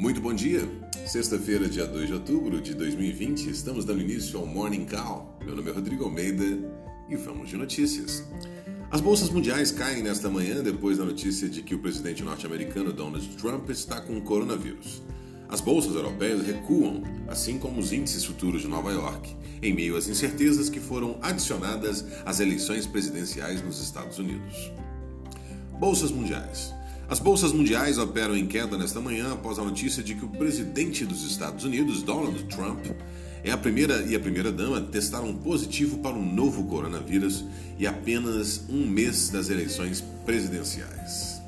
Muito bom dia. Sexta-feira, dia 2 de outubro de 2020, estamos dando início ao Morning Call. Meu nome é Rodrigo Almeida e vamos de notícias. As bolsas mundiais caem nesta manhã depois da notícia de que o presidente norte-americano Donald Trump está com coronavírus. As bolsas europeias recuam, assim como os índices futuros de Nova York, em meio às incertezas que foram adicionadas às eleições presidenciais nos Estados Unidos. Bolsas mundiais. As bolsas mundiais operam em queda nesta manhã após a notícia de que o presidente dos Estados Unidos, Donald Trump, é a primeira e a primeira-dama testaram positivo para um novo coronavírus e apenas um mês das eleições presidenciais.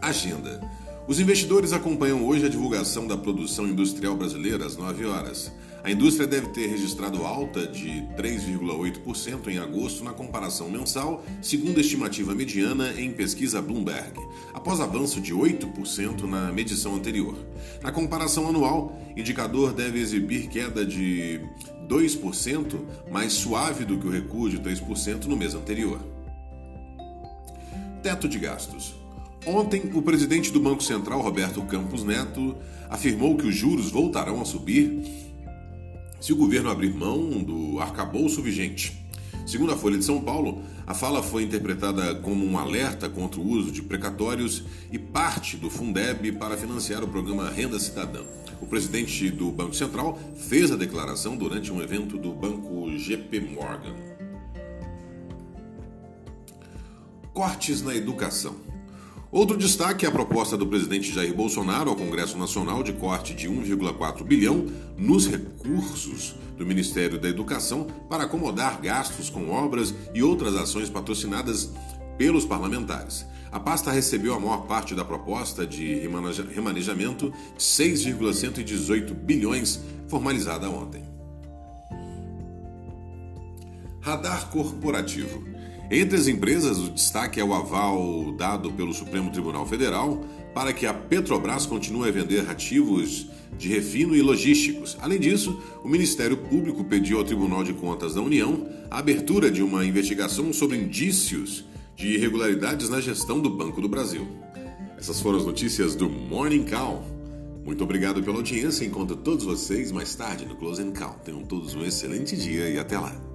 Agenda. Os investidores acompanham hoje a divulgação da produção industrial brasileira às 9 horas. A indústria deve ter registrado alta de 3,8% em agosto na comparação mensal, segundo a estimativa mediana em pesquisa Bloomberg, após avanço de 8% na medição anterior. Na comparação anual, indicador deve exibir queda de 2%, mais suave do que o recuo de 3% no mês anterior. Teto de gastos. Ontem, o presidente do Banco Central, Roberto Campos Neto, afirmou que os juros voltarão a subir se o governo abrir mão do arcabouço vigente. Segundo a Folha de São Paulo, a fala foi interpretada como um alerta contra o uso de precatórios e parte do Fundeb para financiar o programa Renda Cidadã. O presidente do Banco Central fez a declaração durante um evento do banco GP Morgan. Cortes na educação. Outro destaque é a proposta do presidente Jair Bolsonaro ao Congresso Nacional de corte de 1,4 bilhão nos recursos do Ministério da Educação para acomodar gastos com obras e outras ações patrocinadas pelos parlamentares. A pasta recebeu a maior parte da proposta de remanejamento de 6,118 bilhões formalizada ontem. Radar corporativo. Entre as empresas, o destaque é o aval dado pelo Supremo Tribunal Federal para que a Petrobras continue a vender ativos de refino e logísticos. Além disso, o Ministério Público pediu ao Tribunal de Contas da União a abertura de uma investigação sobre indícios de irregularidades na gestão do Banco do Brasil. Essas foram as notícias do Morning Call. Muito obrigado pela audiência. Encontro todos vocês mais tarde no Close Call. Tenham todos um excelente dia e até lá.